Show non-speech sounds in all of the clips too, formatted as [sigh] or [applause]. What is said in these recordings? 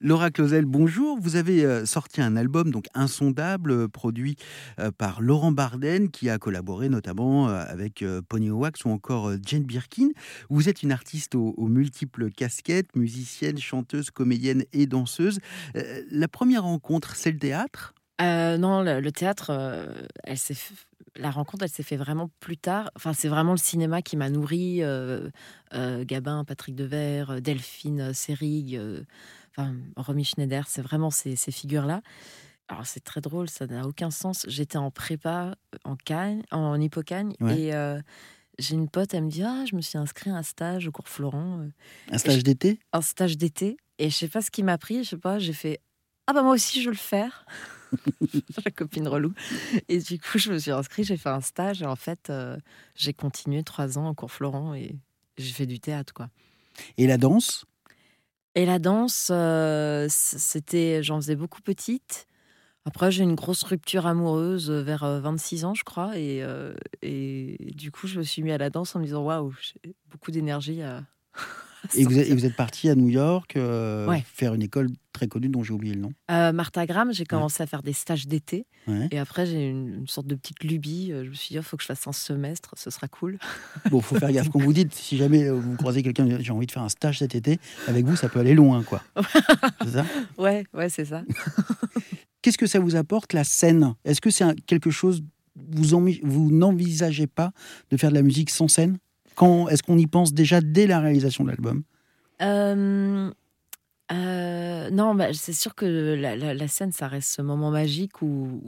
Laura Clausel, bonjour. Vous avez euh, sorti un album donc insondable euh, produit euh, par Laurent Barden qui a collaboré notamment avec Pony Wax ou encore Jane Birkin. Vous êtes une artiste aux, multiples casquettes, musicienne, chanteuse, comédienne et danseuse. la première rencontre, c'est le théâtre? Non, le, théâtre, elle s'est la rencontre, elle s'est fait vraiment plus tard. Enfin, c'est vraiment le cinéma qui m'a nourri. Gabin, Patrick Devers, Delphine Seyrig enfin, Romy Schneider, c'est vraiment ces, figures-là. Alors c'est très drôle, ça n'a aucun sens. J'étais en prépa euh, en Cagne, en hippocagne, et euh, j'ai une pote, elle me dit ah je me suis inscrit à un stage au cours Florent. Euh. Un stage d'été? Un stage d'été, et je sais pas ce qui m'a pris, je sais pas, j'ai fait ah bah moi aussi je veux le faire. [laughs] La copine relou. Et du coup je me suis inscrit, j'ai fait un stage, et en fait j'ai continué trois ans au cours Florent et j'ai fait du théâtre quoi. Et la danse? Et la danse, euh, c'était, j'en faisais beaucoup petite. Après, j'ai une grosse rupture amoureuse vers 26 euh, ans, je crois. Et, euh, et du coup, je me suis mis à la danse en me disant Waouh, j'ai beaucoup d'énergie à, et vous, êtes, vous êtes parti à New York euh, faire une école très connue dont j'ai oublié le nom. Euh, Martha Graham, j'ai commencé à faire des stages d'été. Et après, j'ai une, une, sorte de petite lubie. Euh, je me suis dit, il faut que je fasse un semestre, ce sera cool. [laughs] Bon, faut faire gaffe. Quand vous dites, si jamais vous croisez quelqu'un, j'ai envie de faire un stage cet été, avec vous, ça peut aller loin, quoi. [laughs] c'est ça? Ouais, ouais, c'est ça. [laughs] Qu'est-ce que ça vous apporte, la scène? Est-ce que c'est quelque chose, vous, vous n'envisagez pas de faire de la musique sans scène? Quand est-ce qu'on y pense déjà dès la réalisation de l'album? Euh, euh, non, bah, c'est sûr que la, scène, ça reste ce moment magique où,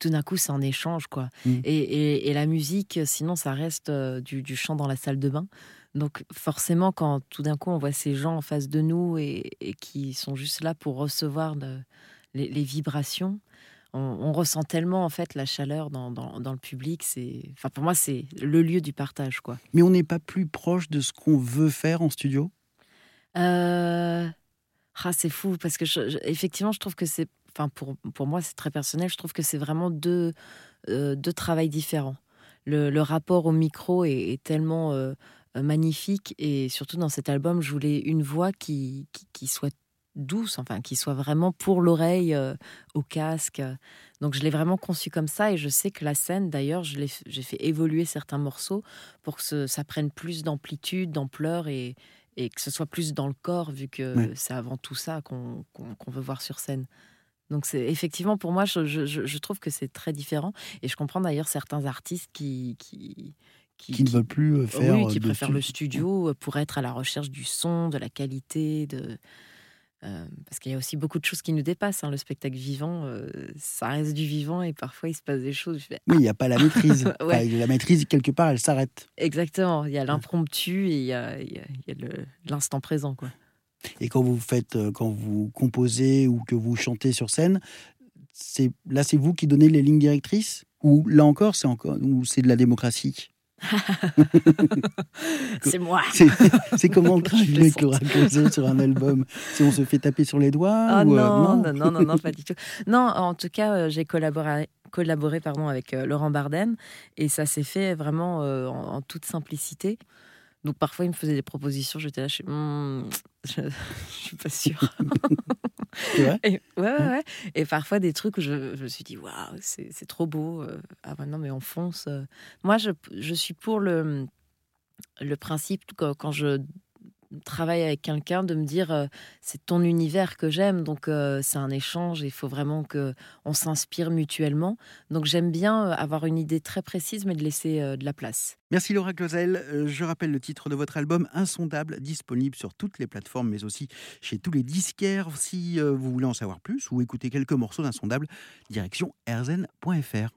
tout d'un coup, c'est en échange, quoi. Mm. Et, la musique, sinon, ça reste euh, du, chant dans la salle de bain. Donc, forcément, quand tout d'un coup, on voit ces gens en face de nous et, qui sont juste là pour recevoir les, vibrations, on, ressent tellement en fait la chaleur dans, le public. C'est, enfin pour moi, c'est le lieu du partage, quoi. Mais on n'est pas plus proche de ce qu'on veut faire en studio? Euh... Ah, c'est fou parce que effectivement, je trouve que c'est, enfin pour, pour moi, c'est très personnel. Je trouve que c'est vraiment deux, euh, deux travails différents. Le, rapport au micro est, tellement euh, magnifique et surtout dans cet album, je voulais une voix qui, qui soit douce, enfin, qui soit vraiment pour l'oreille, euh, au casque. Donc je l'ai vraiment conçu comme ça et je sais que la scène, d'ailleurs, j'ai fait évoluer certains morceaux pour que ça prenne plus d'amplitude, d'ampleur et, et, que ce soit plus dans le corps, vu que c'est avant tout ça qu'on veut voir sur scène. Donc c'est effectivement pour moi, je, trouve que c'est très différent et je comprends d'ailleurs certains artistes qui, qui qui, ne veulent plus euh, faire. Oui, qui préfèrent le studio pour être à la recherche du son, de la qualité, de, euh, parce qu'il y a aussi beaucoup de choses qui nous dépassent. Hein. Le spectacle vivant, euh, ça reste du vivant et parfois il se passe des choses. oui, il n'y a pas la maîtrise. [laughs] la maîtrise, quelque part, elle s'arrête. Exactement. Il y a l'impromptu et il y a, l'instant présent. Quoi. Et quand vous faites, euh, quand vous composez ou que vous chantez sur scène, c'est là, c'est vous qui donnez les lignes directrices Ou là encore, c'est encore, ou c'est de la démocratie? [laughs] c'est moi. C'est comment le travail avec Laura sur un album? Si on se fait taper sur les doigts ah ou, euh, non, non, non, non, non, pas du tout. Non, en tout cas, euh, j'ai collaboré, collaboré pardon, avec euh, Laurent Barden et ça s'est fait vraiment en, toute simplicité. Donc parfois, il me faisait des propositions, j'étais là, je, hmm, [laughs] je, suis pas sûre. [laughs] et, ouais, ouais, Et parfois des trucs où je, me suis dit, waouh, c'est trop beau. Euh, ah non, mais on fonce. Euh. Moi, je, je suis pour le, le principe, quand je travaille avec quelqu'un, de me dire euh, c'est ton univers que j'aime, donc euh, c'est un échange, il faut vraiment que on s'inspire mutuellement. Donc j'aime bien euh, avoir une idée très précise, mais de laisser de la place. Merci Laura Clausel. je rappelle le titre de votre album Insondable, disponible sur toutes les plateformes, mais aussi chez tous les disquaires. Si vous voulez en savoir plus ou écouter quelques morceaux d'Insondable, direction erzen.fr.